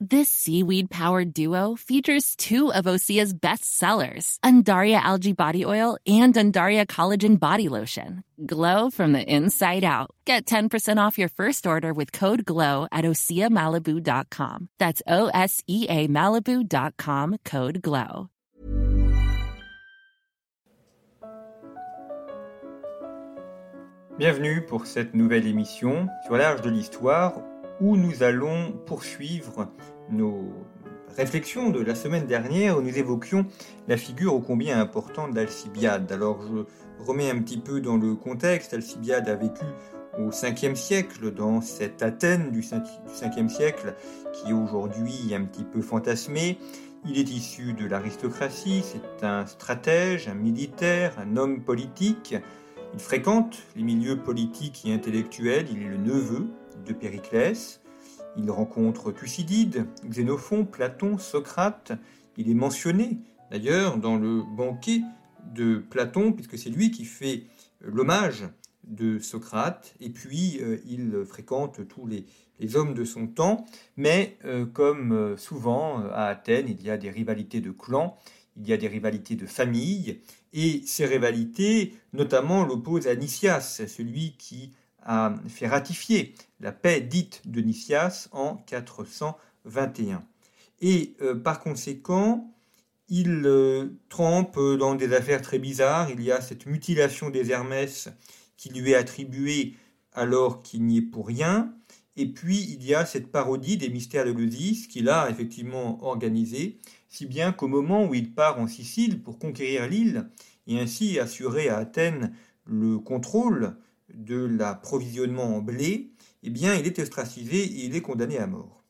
This seaweed powered duo features two of Osea's best sellers, Undaria Algae Body Oil and Undaria Collagen Body Lotion. Glow from the inside out. Get 10% off your first order with code GLOW at OseaMalibu.com. That's O S E A Malibu.com code GLOW. Bienvenue pour cette nouvelle émission sur l'Arche de l'Histoire où nous allons poursuivre nos réflexions de la semaine dernière où nous évoquions la figure ô combien importante d'Alcibiade. Alors je remets un petit peu dans le contexte, Alcibiade a vécu au 5e siècle, dans cette Athènes du 5e siècle qui est aujourd'hui un petit peu fantasmée. Il est issu de l'aristocratie, c'est un stratège, un militaire, un homme politique. Il fréquente les milieux politiques et intellectuels, il est le neveu de Périclès. Il rencontre Thucydide, Xénophon, Platon, Socrate. Il est mentionné d'ailleurs dans le banquet de Platon, puisque c'est lui qui fait l'hommage de Socrate. Et puis, euh, il fréquente tous les, hommes de son temps. Mais euh, comme euh, souvent à Athènes, il y a des rivalités de clans, il y a des rivalités de familles. Et ces rivalités, notamment, l'opposent à Nicias, celui qui a fait ratifier la paix dite de Nicias en 421. Et euh, par conséquent, il euh, trempe dans des affaires très bizarres. Il y a cette mutilation des Hermès qui lui est attribuée alors qu'il n'y est pour rien. Et puis il y a cette parodie des mystères de l'Osis qu'il a effectivement organisée, si bien qu'au moment où il part en Sicile pour conquérir l'île et ainsi assurer à Athènes le contrôle de l'approvisionnement en blé, eh bien, il est ostracisé et il est condamné à mort.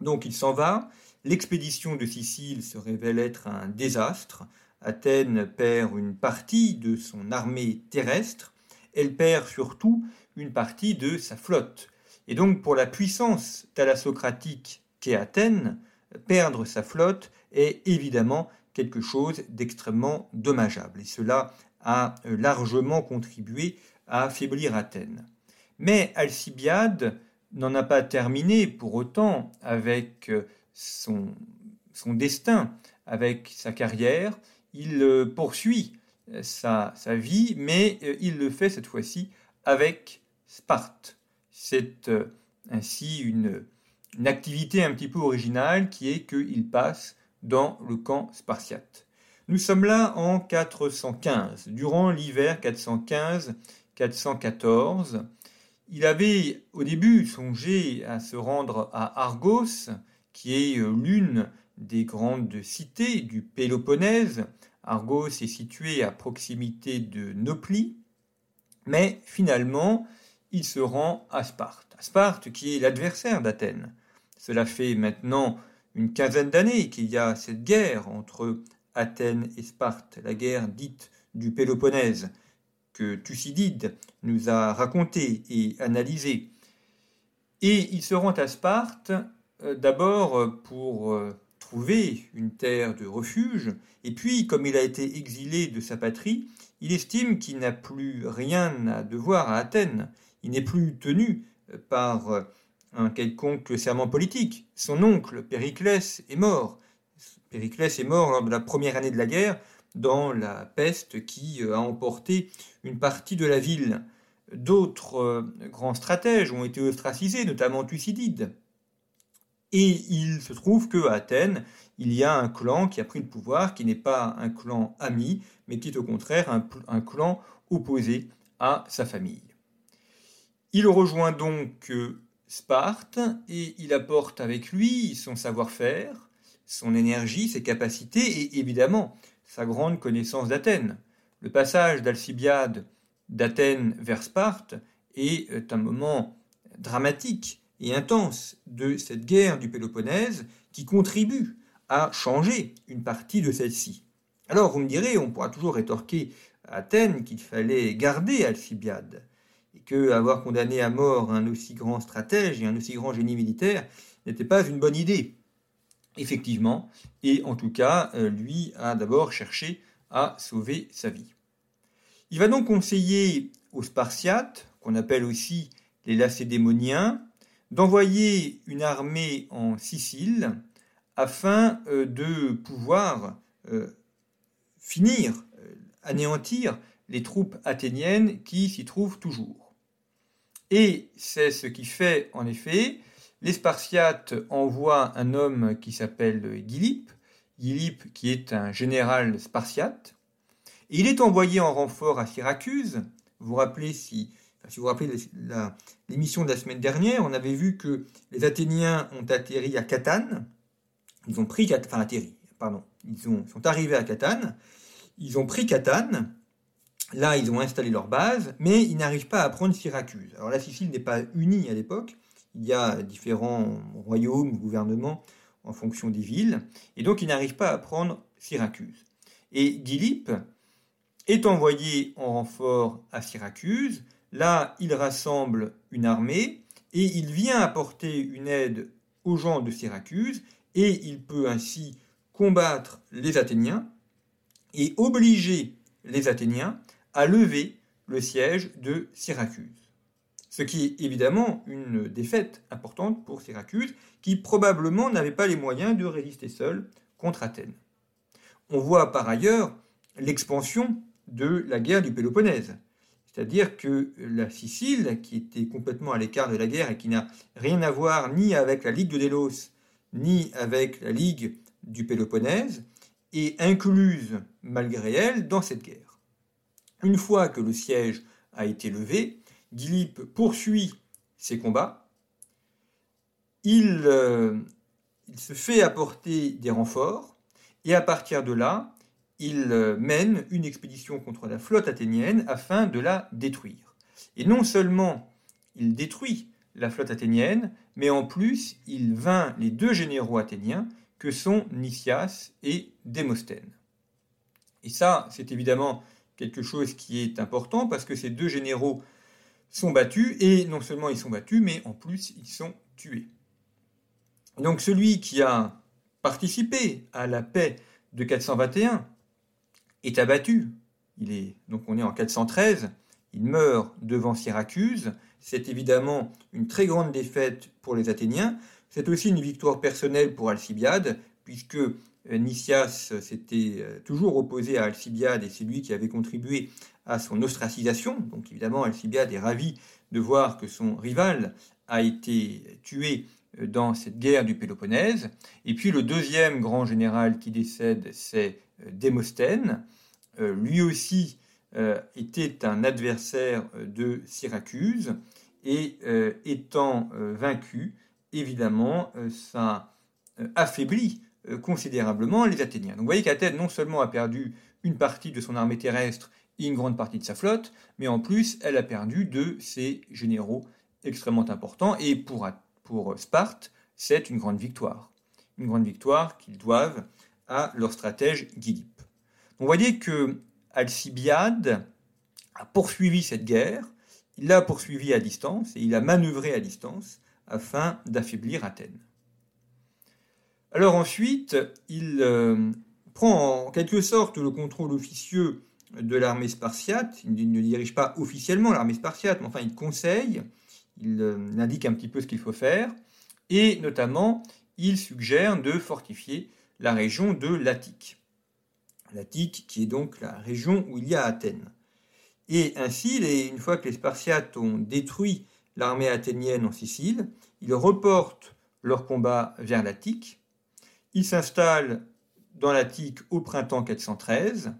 Donc il s'en va. L'expédition de Sicile se révèle être un désastre. Athènes perd une partie de son armée terrestre. Elle perd surtout une partie de sa flotte. Et donc pour la puissance thalassocratique qu'est Athènes, perdre sa flotte est évidemment quelque chose d'extrêmement dommageable. Et cela a largement contribué à affaiblir Athènes. Mais Alcibiade n'en a pas terminé pour autant avec euh, son, son destin, avec sa carrière. Il euh, poursuit euh, sa, sa vie, mais il le fait cette fois-ci avec Sparte. C'est ainsi une, une activité un petit peu originale qui est qu'il passe dans le camp spartiate. Nous sommes là en 415, durant l'hiver 415 414. Il avait au début songé à se rendre à Argos, qui est euh, l'une des grandes cités du Péloponnèse. Argos est situé à proximité de Nopli, mais finalement, il se rend à Sparte. À Sparte, qui est l'adversaire d'Athènes. Cela fait maintenant une quinzaine d'années qu'il y a cette guerre entre Athènes et Sparte, la guerre dite du Péloponnèse, Thucydide nous a raconté et analysé. Et il se rend à Sparte euh, d'abord pour euh, trouver une terre de refuge, et puis comme il a été exilé de sa patrie, il estime qu'il n'a plus rien à devoir à Athènes, il n'est plus tenu euh, par un quelconque serment politique. Son oncle, Périclès, est mort. Périclès est mort lors de la première année de la guerre, dans la peste qui euh, a emporté une partie de la ville. D'autres euh, grands stratèges ont été ostracisés, notamment Thucydide. Et il se trouve qu'à Athènes, il y a un clan qui a pris le pouvoir, qui n'est pas un clan ami, mais qui est au contraire un, un clan opposé à sa famille. Il rejoint donc euh, Sparte et il apporte avec lui son savoir-faire, son énergie, ses capacités et évidemment sa grande connaissance d'Athènes. Le passage d'Alcibiade d'Athènes vers Sparte est euh, un moment dramatique et intense de cette guerre du Péloponnèse qui contribue à changer une partie de celle-ci. Alors vous me direz, on pourra toujours rétorquer à Athènes qu'il fallait garder Alcibiade et que avoir condamné à mort un aussi grand stratège et un aussi grand génie militaire n'était pas une bonne idée. Effectivement, et en tout cas, lui a d'abord cherché à sauver sa vie. Il va donc conseiller aux Spartiates, qu'on appelle aussi les Lacédémoniens, d'envoyer une armée en Sicile afin euh, de pouvoir euh, finir, euh, anéantir les troupes athéniennes qui s'y trouvent toujours. Et c'est ce qui fait, en effet, les Spartiates envoient un homme qui s'appelle Gylippe, Gylippe qui est un général spartiate, il est envoyé en renfort à Syracuse. Vous vous rappelez, si, si vous rappelez l'émission de la semaine dernière, on avait vu que les Athéniens ont atterri à Catane. Ils ont pris, enfin atterri, pardon, ils ont, sont arrivés à Catane. Ils ont pris Catane. Là, ils ont installé leur base, mais ils n'arrivent pas à prendre Syracuse. Alors la Sicile n'est pas unie à l'époque. Il y a différents royaumes, gouvernements en fonction des villes, et donc ils n'arrivent pas à prendre Syracuse. Et Gylippe, est envoyé en renfort à Syracuse. Là, il rassemble une armée et il vient apporter une aide aux gens de Syracuse et il peut ainsi combattre les Athéniens et obliger les Athéniens à lever le siège de Syracuse. Ce qui est évidemment une défaite importante pour Syracuse, qui probablement n'avait pas les moyens de résister seul contre Athènes. On voit par ailleurs l'expansion de la guerre du Péloponnèse. C'est-à-dire que la Sicile, qui était complètement à l'écart de la guerre et qui n'a rien à voir ni avec la Ligue de Délos, ni avec la Ligue du Péloponnèse, est incluse, malgré elle, dans cette guerre. Une fois que le siège a été levé, Gylippe poursuit ses combats. Il, euh, il se fait apporter des renforts, et à partir de là, il euh, mène une expédition contre la flotte athénienne afin de la détruire. Et non seulement il détruit la flotte athénienne, mais en plus il vainc les deux généraux athéniens que sont Nicias et Démosthène. Et ça, c'est évidemment quelque chose qui est important parce que ces deux généraux sont battus, et non seulement ils sont battus, mais en plus ils sont tués. Donc celui qui a participé à la paix de 421, est abattu. Il est, donc on est en 413, il meurt devant Syracuse. C'est évidemment une très grande défaite pour les Athéniens. C'est aussi une victoire personnelle pour Alcibiade, puisque euh, Nicias s'était euh, toujours opposé à Alcibiade et c'est lui qui avait contribué à son ostracisation. Donc évidemment, Alcibiade est ravi de voir que son rival a été tué euh, dans cette guerre du Péloponnèse. Et puis le deuxième grand général qui décède, c'est euh, Démosthène. Euh, lui aussi était un adversaire de Syracuse et étant vaincu, évidemment, ça affaiblit considérablement les Athéniens. Donc vous voyez qu'Athènes non seulement a perdu une partie de son armée terrestre une grande partie de sa flotte, mais en plus elle a perdu de ses généraux extrêmement importants. Et pour pour Sparte, c'est une grande victoire. Une grande victoire qu'ils doivent à leur stratège Gylippe. vous voyez que Alcibiade a poursuivi cette guerre, il l'a poursuivi à distance et il a manœuvré à distance afin d'affaiblir Athènes. Alors ensuite, il euh, prend en quelque sorte le contrôle officieux de l'armée spartiate. Il ne dirige pas officiellement l'armée spartiate, mais enfin il conseille il euh, indique un petit peu ce qu'il faut faire, et notamment, il suggère de fortifier la région de l'Attique. L'Attique qui est donc la région où il y a Athènes. Et ainsi, une fois que les Spartiates ont détruit l'armée athénienne en Sicile, ils reportent leur combat vers l'Attique, ils s'installent dans l'Attique au printemps 413,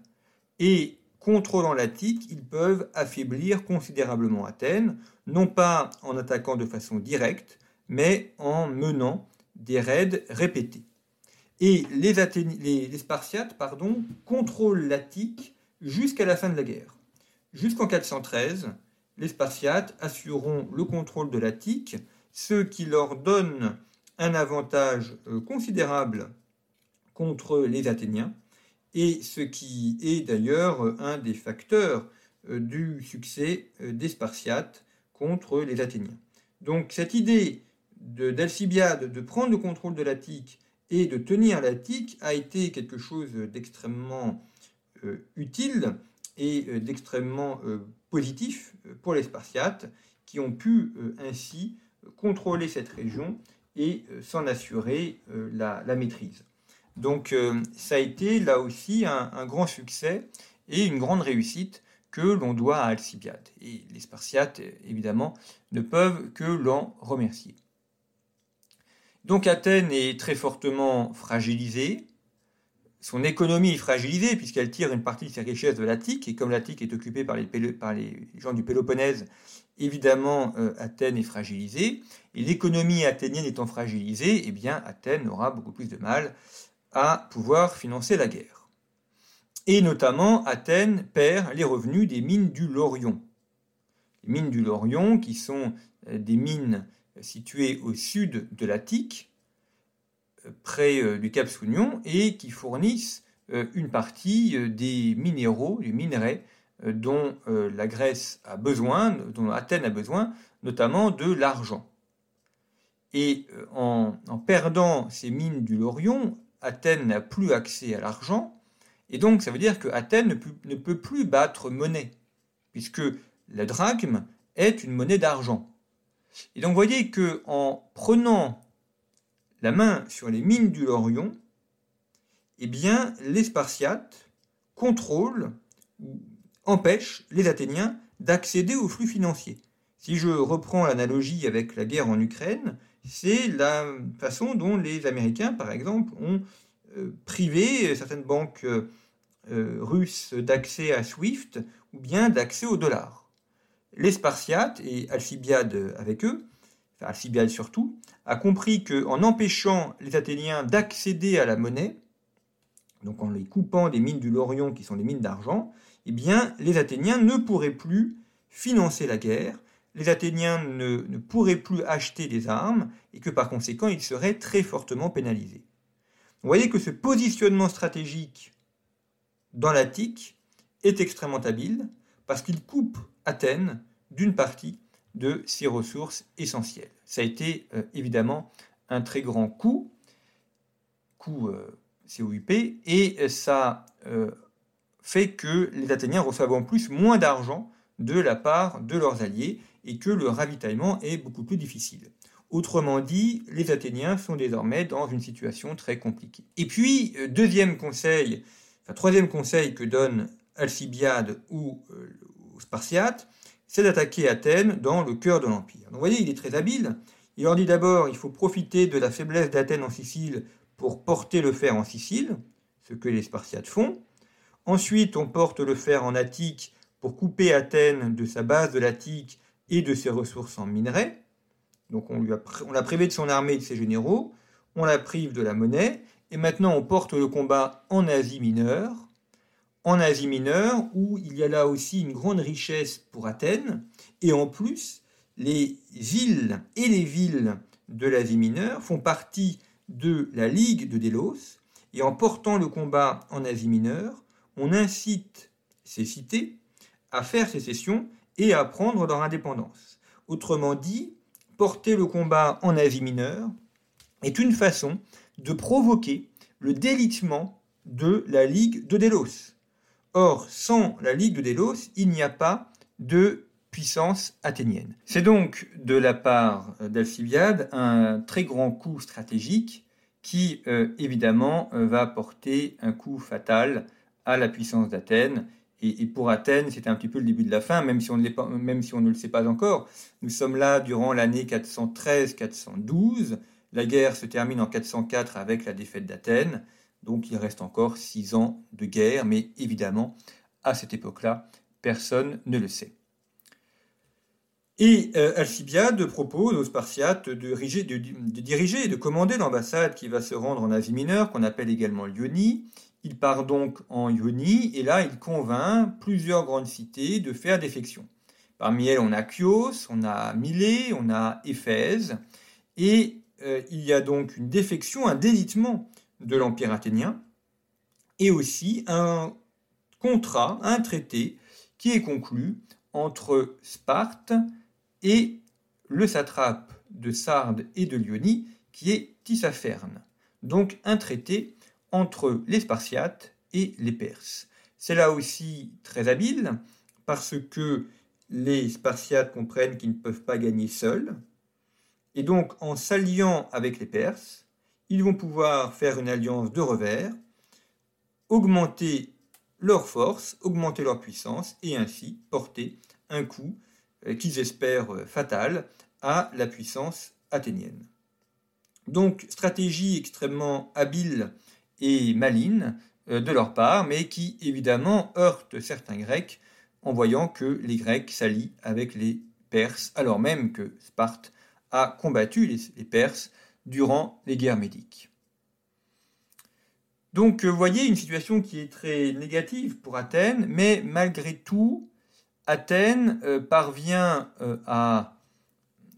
et contrôlant l'Attique, ils peuvent affaiblir considérablement Athènes, non pas en attaquant de façon directe, mais en menant des raids répétés. Et les, les, Spartiates pardon, contrôlent l'Attique jusqu'à la fin de la guerre. Jusqu'en 413, les Spartiates assureront le contrôle de l'Attique, ce qui leur donne un avantage euh, considérable contre les Athéniens, et ce qui est d'ailleurs un des facteurs euh, du succès euh, des Spartiates contre les Athéniens. Donc cette idée d'Alcibiade de, prendre le contrôle de l'Attique et de tenir l'Attique a été quelque chose d'extrêmement euh, utile et euh, d'extrêmement euh, positif pour les Spartiates qui ont pu ainsi contrôler cette région et s'en assurer la, maîtrise. Donc ça a été là aussi un, grand succès et une grande réussite que l'on doit à Alcibiade. Et les Spartiates, évidemment, ne peuvent que l'en remercier. Donc Athènes est très fortement fragilisée, son économie est fragilisée puisqu'elle tire une partie de ses richesses de l'Attique, et comme l'Attique est occupée par les, par les, gens du Péloponnèse, évidemment euh, Athènes est fragilisée, et l'économie athénienne étant fragilisée, eh bien Athènes aura beaucoup plus de mal à pouvoir financer la guerre. Et notamment, Athènes perd les revenus des mines du Lorion. Les mines du Lorion, qui sont euh, des mines situées au sud de l'Attique, près euh, du Cap Sounion et qui fournissent euh, une partie euh, des minéraux, des minerais dont la Grèce a besoin, dont Athènes a besoin, notamment de l'argent. Et en, perdant ces mines du Lorion, Athènes n'a plus accès à l'argent, et donc ça veut dire que Athènes ne peut, plus battre monnaie, puisque la drachme est une monnaie d'argent. Et donc vous voyez que en prenant la main sur les mines du Lorion, eh bien, les Spartiates contrôlent ou empêchent les Athéniens d'accéder aux flux financiers. Si je reprends l'analogie avec la guerre en Ukraine, c'est la façon dont les Américains, par exemple, ont euh, privé certaines banques euh, russes d'accès à SWIFT ou bien d'accès au dollar. Les Spartiates, et Alcibiade avec eux, enfin Alcibiade surtout, a compris qu'en empêchant les Athéniens d'accéder à la monnaie, donc en les coupant des mines du Lorion qui sont des mines d'argent, eh bien, les Athéniens ne pourraient plus financer la guerre, les Athéniens ne, pourraient plus acheter des armes, et que par conséquent, ils seraient très fortement pénalisés. Vous voyez que ce positionnement stratégique dans l'Attique est extrêmement habile, parce qu'il coupe Athènes d'une partie de ses ressources essentielles. Ça a été euh, évidemment un très grand coût, coût euh, COUP, et ça euh, fait que les Athéniens reçoivent en plus moins d'argent de la part de leurs alliés et que le ravitaillement est beaucoup plus difficile. Autrement dit, les Athéniens sont désormais dans une situation très compliquée. Et puis, deuxième conseil, troisième conseil que donne Alcibiade ou aux Spartiates, c'est d'attaquer Athènes dans le cœur de l'Empire. Donc vous voyez, il est très habile. Il leur dit d'abord, il faut profiter de la faiblesse d'Athènes en Sicile pour porter le fer en Sicile, ce que les Spartiates font. Ensuite, on porte le fer en Attique pour couper Athènes de sa base de l'Attique et de ses ressources en minerais. Donc on, lui a, on l'a privé de son armée et de ses généraux, on la prive de la monnaie, et maintenant on porte le combat en Asie mineure, en Asie mineure, où il y a là aussi une grande richesse pour Athènes, et en plus, les îles et les villes de l'Asie mineure font partie de la Ligue de Délos, et en portant le combat en Asie mineure, on incite ces cités à faire sécession et à prendre leur indépendance. Autrement dit, porter le combat en Asie mineure est une façon de provoquer le délitement de la Ligue de Délos. Or, sans la Ligue de Délos, il n'y a pas de puissance athénienne. C'est donc de la part d'Alcibiade un très grand coup stratégique qui, euh, évidemment, euh, va porter un coup fatal à la puissance d'Athènes. Et, pour Athènes, c'est un petit peu le début de la fin, même si on ne, le sait pas encore. Nous sommes là durant l'année 413-412. La guerre se termine en 404 avec la défaite d'Athènes. Donc il reste encore six ans de guerre, mais évidemment, à cette époque-là, personne ne le sait. Et euh, Alcibiade propose aux Spartiates de, diriger et de commander l'ambassade qui va se rendre en Asie mineure, qu'on appelle également Lyonie. Il part donc en Ionie, et là il convainc plusieurs grandes cités de faire défection. Parmi elles, on a Chios, on a Milée, on a Éphèse, et euh, il y a donc une défection, un délitement de l'Empire athénien, et aussi un contrat, un traité qui est conclu entre Sparte et le satrape de Sardes et de Lyonie, qui est Tissaphernes. donc un traité entre les Spartiates et les Perses. C'est là aussi très habile parce que les Spartiates comprennent qu'ils ne peuvent pas gagner seuls. Et donc, en s'alliant avec les Perses, ils vont pouvoir faire une alliance de revers, augmenter leur force, augmenter leur puissance et ainsi porter un coup euh, qu'ils espèrent euh, fatal à la puissance athénienne. Donc, stratégie extrêmement habile et maligne euh, de leur part, mais qui évidemment heurte certains Grecs en voyant que les Grecs s'allient avec les Perses, alors même que Sparte a combattu les, Perses durant les guerres médiques. Donc vous voyez une situation qui est très négative pour Athènes, mais malgré tout, Athènes euh, parvient euh, à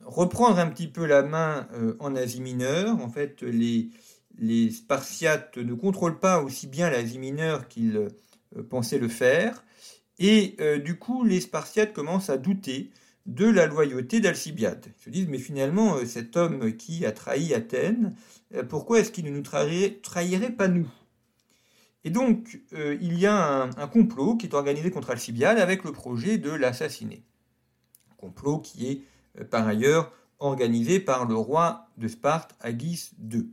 reprendre un petit peu la main en Asie mineure. En fait, les, les Spartiates ne contrôlent pas aussi bien l'Asie mineure qu'ils euh, pensaient le faire, et euh, du coup les Spartiates commencent à douter de la loyauté d'Alcibiade. Ils se disent mais finalement euh, cet homme qui a trahi Athènes, pourquoi est-ce qu'il ne nous trahirait, pas nous? Et donc il y a un, complot qui est organisé contre Alcibiade avec le projet de l'assassiner. Complot qui est par ailleurs organisé par le roi de Sparte, Agis II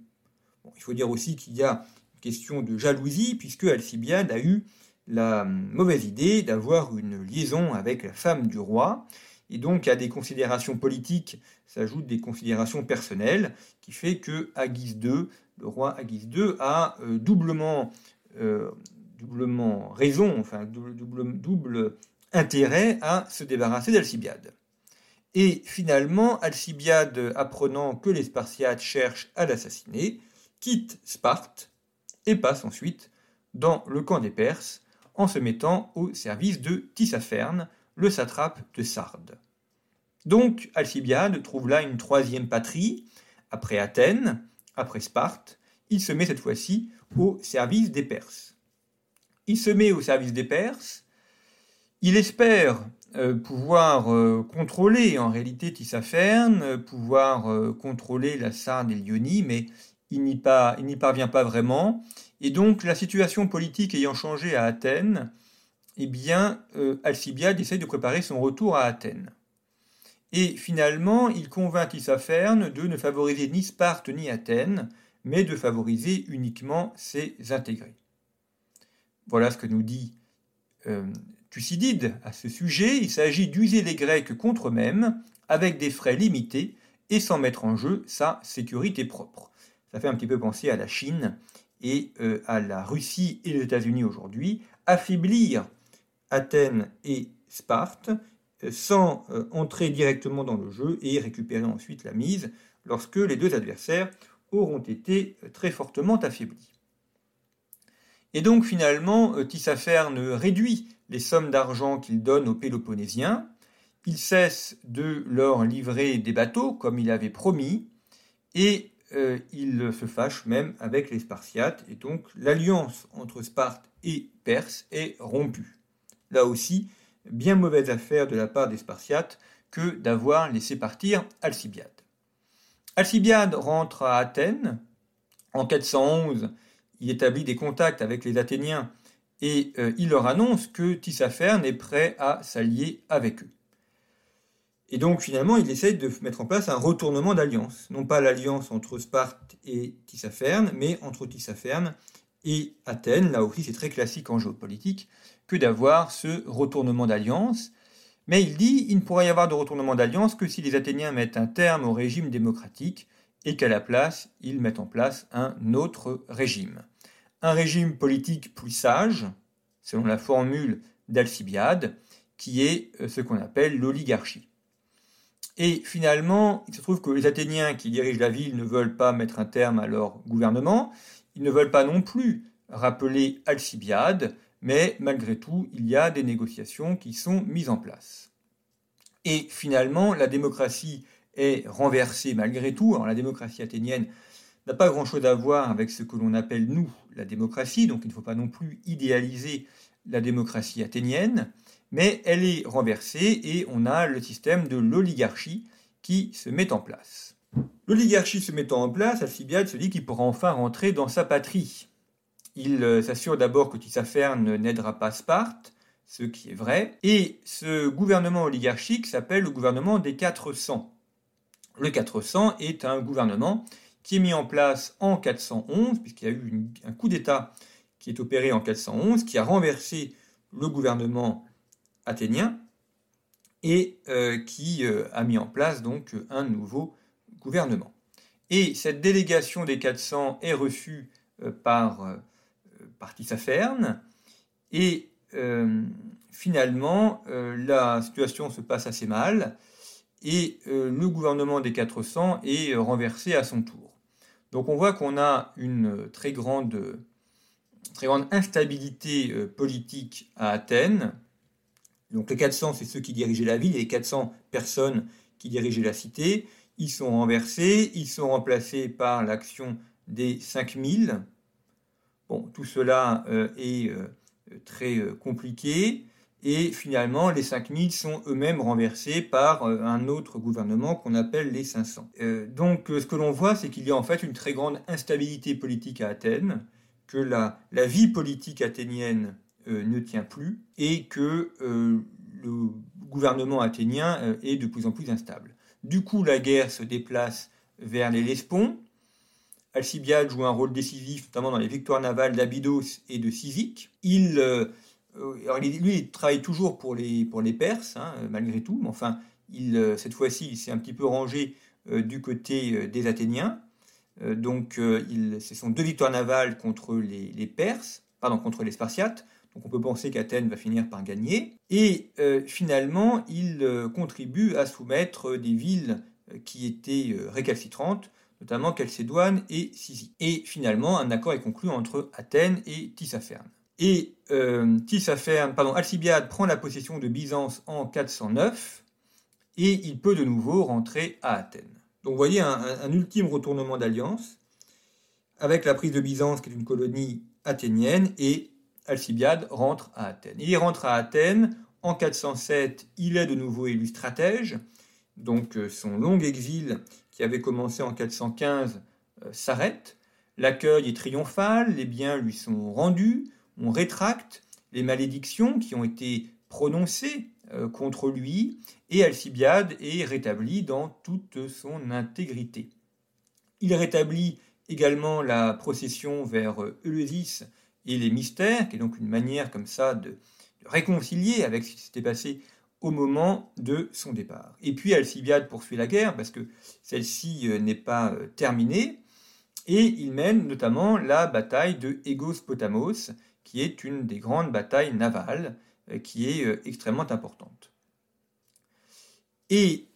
il faut dire aussi qu'il y a une question de jalousie, puisque Alcibiade a eu la mauvaise idée d'avoir une liaison avec la femme du roi, et donc à des considérations politiques s'ajoutent des considérations personnelles, qui fait que Agis II, le roi Agis II, a euh, doublement, euh, doublement raison, enfin double, double intérêt à se débarrasser d'Alcibiade. Et finalement, Alcibiade, apprenant que les Spartiates cherchent à l'assassiner, quitte Sparte et passe ensuite dans le camp des Perses en se mettant au service de Tissaphernes, le satrape de Sardes. Donc Alcibiade trouve là une troisième patrie, après Athènes, après Sparte, il se met cette fois-ci au service des Perses. Il se met au service des Perses, il espère euh, pouvoir euh, contrôler en réalité Tissaphernes, pouvoir euh, contrôler la Sarde et l'Ionie, mais il n'y parvient pas vraiment. Et donc la situation politique ayant changé à Athènes, eh euh, Alcibiade essaye de préparer son retour à Athènes. Et finalement, il convainc Tissaphernes de ne favoriser ni Sparte ni Athènes, mais de favoriser uniquement ses intégrés. Voilà ce que nous dit euh, Thucydide à ce sujet. Il s'agit d'user les Grecs contre eux-mêmes, avec des frais limités et sans mettre en jeu sa sécurité propre. Ça fait un petit peu penser à la Chine et euh, à la Russie et les États-Unis aujourd'hui, affaiblir Athènes et Sparte euh, sans euh, entrer directement dans le jeu et récupérer ensuite la mise lorsque les deux adversaires auront été très fortement affaiblis. Et donc finalement, Tissaphernes réduit les sommes d'argent qu'il donne aux Péloponnésiens, il cesse de leur livrer des bateaux comme il avait promis, et euh, il se fâche même avec les Spartiates, et donc l'alliance entre Sparte et Perse est rompue. Là aussi, bien mauvaise affaire de la part des Spartiates que d'avoir laissé partir Alcibiade. Alcibiade rentre à Athènes. En 411, il établit des contacts avec les Athéniens et euh, il leur annonce que Tissaphernes est prêt à s'allier avec eux. Et donc finalement, il essaye de mettre en place un retournement d'alliance. Non pas l'alliance entre Sparte et Tissaphernes, mais entre Tissaphernes et Athènes. Là aussi, c'est très classique en géopolitique que d'avoir ce retournement d'alliance. Mais il dit il ne pourrait y avoir de retournement d'alliance que si les Athéniens mettent un terme au régime démocratique et qu'à la place, ils mettent en place un autre régime. Un régime politique plus sage, selon la formule d'Alcibiade, qui est euh, ce qu'on appelle l'oligarchie. Et finalement, il se trouve que les Athéniens qui dirigent la ville ne veulent pas mettre un terme à leur gouvernement, ils ne veulent pas non plus rappeler Alcibiade, mais malgré tout, il y a des négociations qui sont mises en place. Et finalement, la démocratie est renversée malgré tout. Alors la démocratie athénienne n'a pas grand-chose à voir avec ce que l'on appelle, nous, la démocratie, donc il ne faut pas non plus idéaliser la démocratie athénienne mais elle est renversée et on a le système de l'oligarchie qui se met en place. L'oligarchie se mettant en place, Alcibiade se dit qu'il pourra enfin rentrer dans sa patrie. Il euh, s'assure d'abord que Tissaphernes n'aidera pas Sparte, ce qui est vrai, et ce gouvernement oligarchique s'appelle le gouvernement des 400. Le 400 est un gouvernement qui est mis en place en 411, puisqu'il y a eu un coup d'État qui est opéré en 411, qui a renversé le gouvernement athénien et euh, qui euh, a mis en place donc un nouveau gouvernement. Et cette délégation des 400 est reçue euh, par, par et finalement la situation se passe assez mal et le gouvernement des 400 est renversé à son tour. Donc on voit qu'on a une très grande, très grande instabilité politique à Athènes, donc les 400, c'est ceux qui dirigeaient la ville, et les 400 personnes qui dirigeaient la cité. Ils sont renversés, ils sont remplacés par l'action des 5000. Bon, tout cela euh, est euh, très euh, compliqué. Et finalement, les 5000 sont eux-mêmes renversés par un autre gouvernement qu'on appelle les 500. donc, ce que l'on voit, c'est qu'il y a en fait une très grande instabilité politique à Athènes, que la, vie politique athénienne ne tient plus et que euh, le gouvernement athénien euh, est de plus en plus instable. Du coup, la guerre se déplace vers les Lesbons. Alcibiade joue un rôle décisif, notamment dans les victoires navales d'Abydos et de Cyzique. Il, lui, il travaille toujours pour les, pour les Perses, hein, malgré tout, mais enfin, cette fois-ci, il s'est un petit peu rangé du côté des Athéniens. donc, ce sont deux victoires navales contre les, les Perses, pardon, contre les Spartiates. Donc on peut penser qu'Athènes va finir par gagner. Et euh, finalement, il euh, contribue à soumettre des villes euh, qui étaient récalcitrantes, notamment Chalcédoine et Sisie. Et finalement, un accord est conclu entre Athènes et Tissaphernes. Et Tissaphernes, pardon, Alcibiade prend la possession de Byzance en 409 et il peut de nouveau rentrer à Athènes. Donc vous voyez un ultime retournement d'alliance avec la prise de Byzance qui est une colonie athénienne et Alcibiade rentre à Athènes. Il rentre à Athènes. En 407, il est de nouveau élu stratège. Donc euh, son long exil, qui avait commencé en 415, euh, s'arrête. L'accueil est triomphal, les biens lui sont rendus, on rétracte les malédictions qui ont été prononcées euh, contre lui, et Alcibiade est rétabli dans toute son intégrité. Il rétablit également la procession vers Eleusis, et les mystères, qui est donc une manière comme ça de, réconcilier avec ce qui s'était passé au moment de son départ. Et puis Alcibiade poursuit la guerre parce que celle-ci euh, n'est pas euh, terminée, et il mène notamment la bataille de Egos Potamos, qui est une des grandes batailles navales, euh, qui est extrêmement importante. Et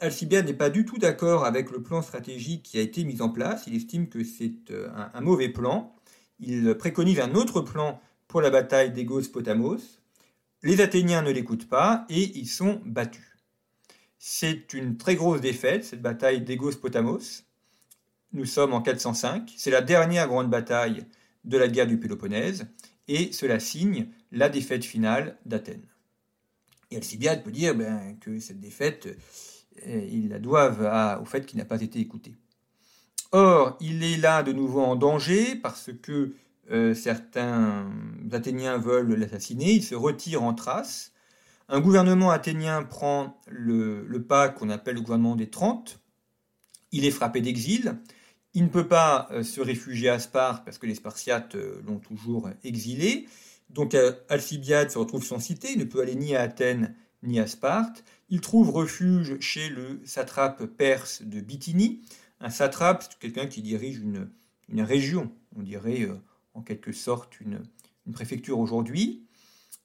Alcibiade n'est pas du tout d'accord avec le plan stratégique qui a été mis en place, il estime que c'est un mauvais plan, il préconise un autre plan pour la bataille d'Egos Potamos. Les Athéniens ne l'écoutent pas et ils sont battus. C'est une très grosse défaite, cette bataille d'Egos Potamos. Nous sommes en 405, c'est la dernière grande bataille de la guerre du Péloponnèse, et cela signe la défaite finale d'Athènes. Et Alcibiade peut dire ben, que cette défaite, euh, ils la doivent au fait qu'il n'a pas été écouté. Or, il est là de nouveau en danger parce que euh, certains Athéniens veulent l'assassiner, il se retire en Thrace. Un gouvernement athénien prend le, pas qu'on appelle le gouvernement des Trente. Il est frappé d'exil. Il ne peut pas euh, se réfugier à Sparte parce que les Spartiates euh, l'ont toujours exilé. Donc Alcibiade se retrouve sans cité, il ne peut aller ni à Athènes ni à Sparte. Il trouve refuge chez le satrape perse de Bithynie, un satrape, c'est quelqu'un qui dirige une, région, on dirait euh, en quelque sorte une, préfecture aujourd'hui.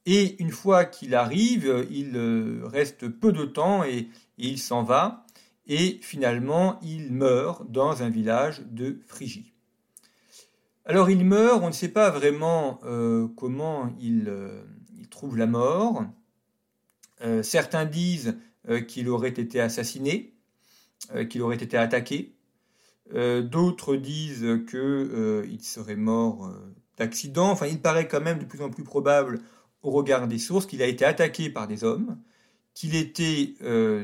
Et une fois qu'il arrive, il euh, reste peu de temps et, il s'en va. Et finalement, il meurt dans un village de Phrygie. Alors il meurt, on ne sait pas vraiment euh, comment il, trouve la mort. certains disent qu'il aurait été assassiné, qu'il aurait été attaqué. Euh, d'autres disent qu'il euh, serait mort euh, d'accident. Enfin, il paraît quand même de plus en plus probable, au regard des sources, qu'il a été attaqué par des hommes, qu'il était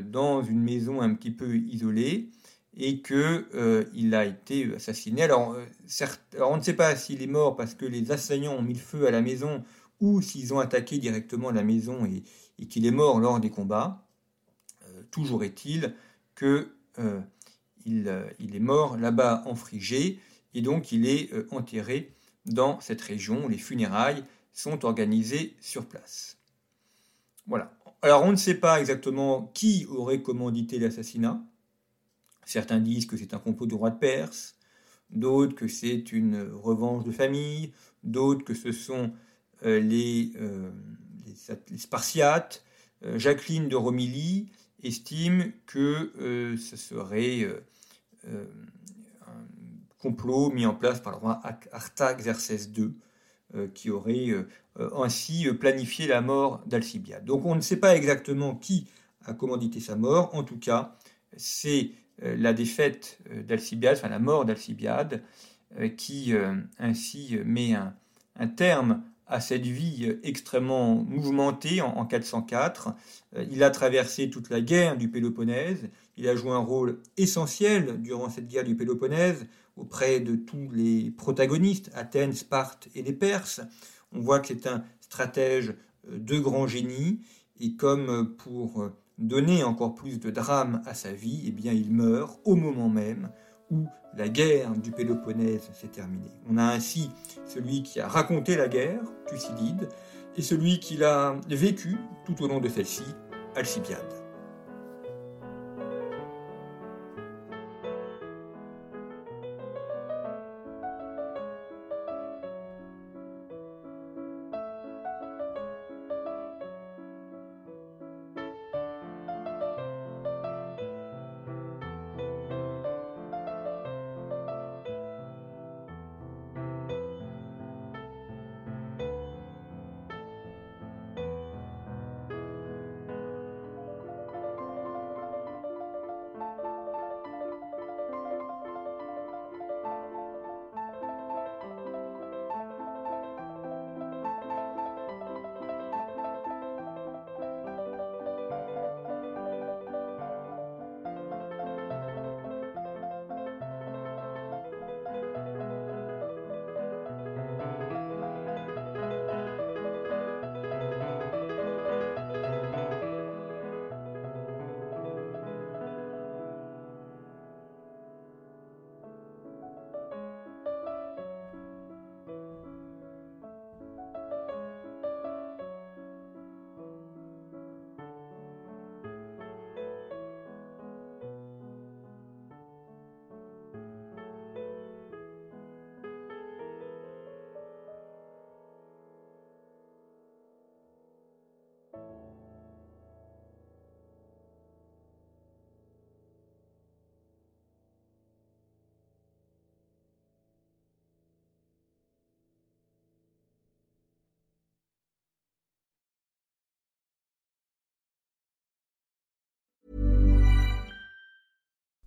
dans une maison un petit peu isolée, et qu'il a été assassiné. Alors, on ne sait pas s'il est mort parce que les assaillants ont mis le feu à la maison ou s'ils ont attaqué directement la maison et qu'il est mort lors des combats. toujours est-il que il, il, est mort là-bas en Frigée et donc il est enterré dans cette région. Les funérailles sont organisées sur place. Voilà. Alors on ne sait pas exactement qui aurait commandité l'assassinat. Certains disent que c'est un complot du roi de Perse, d'autres que c'est une revanche de famille, d'autres que ce sont euh, les, euh, Spartiates. Euh, Jacqueline de Romilly estime que ce serait un complot mis en place par le roi Artaxerxès II, qui aurait ainsi planifié la mort d'Alcibiade. Donc on ne sait pas exactement qui a commandité sa mort, en tout cas c'est euh, la défaite euh, d'Alcibiade, enfin la mort d'Alcibiade, euh, qui ainsi met un, terme à cette vie extrêmement mouvementée en, 404. Il a traversé toute la guerre du Péloponnèse, il a joué un rôle essentiel durant cette guerre du Péloponnèse auprès de tous les protagonistes, Athènes, Sparte et les Perses. On voit que c'est un stratège de grand génie, et comme pour donner encore plus de drame à sa vie, eh bien il meurt au moment même où la guerre du Péloponnèse s'est terminée. On a ainsi celui qui a raconté la guerre, Thucydide, et celui qui l'a vécu tout au long de celle-ci, Alcibiade.